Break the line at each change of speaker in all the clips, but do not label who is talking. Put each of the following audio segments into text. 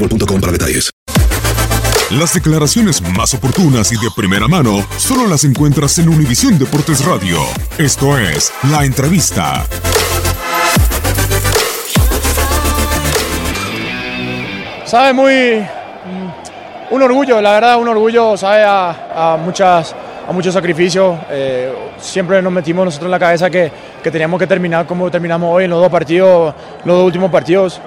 boostmobile.com para detalles.
Las declaraciones más oportunas y de primera mano solo las encuentras en Univisión Deportes Radio. Esto es La Entrevista.
sabe muy mm, un orgullo, la verdad, un orgullo, sabe a, a muchas a muchos sacrificios. Eh, siempre nos metimos nosotros en la cabeza que, que teníamos que terminar como terminamos hoy en los dos partidos, los dos últimos partidos.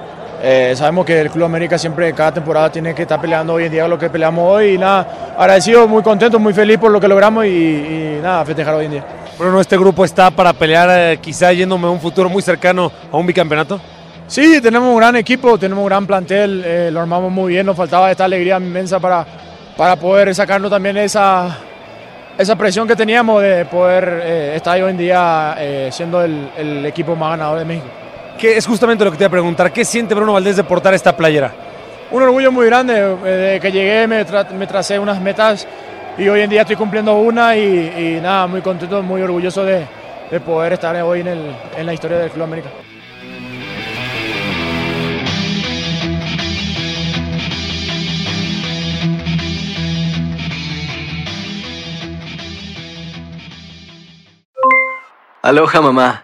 Eh, sabemos que el Club América siempre, cada temporada, tiene que estar peleando hoy en día lo que peleamos hoy. Y nada, agradecido, muy contento, muy feliz por lo que logramos y, y nada, festejar hoy en día.
Bruno, ¿este grupo está para pelear eh, quizá yéndome a un futuro muy cercano a un bicampeonato?
Sí, tenemos un gran equipo, tenemos un gran plantel, eh, lo armamos muy bien, nos faltaba esta alegría inmensa para, para poder sacarnos también esa, esa presión que teníamos de poder eh, estar hoy en día siendo el, el equipo más ganador de México.
Que es justamente lo que te iba a preguntar. ¿Qué siente Bruno Valdés de portar esta playera?
Un orgullo muy grande, eh, desde que llegué me, tra- me tracé unas metas y hoy en día estoy cumpliendo una y, y nada, muy contento, muy orgulloso de, de poder estar hoy en, el- en la historia del Club América.
Aloha mamá,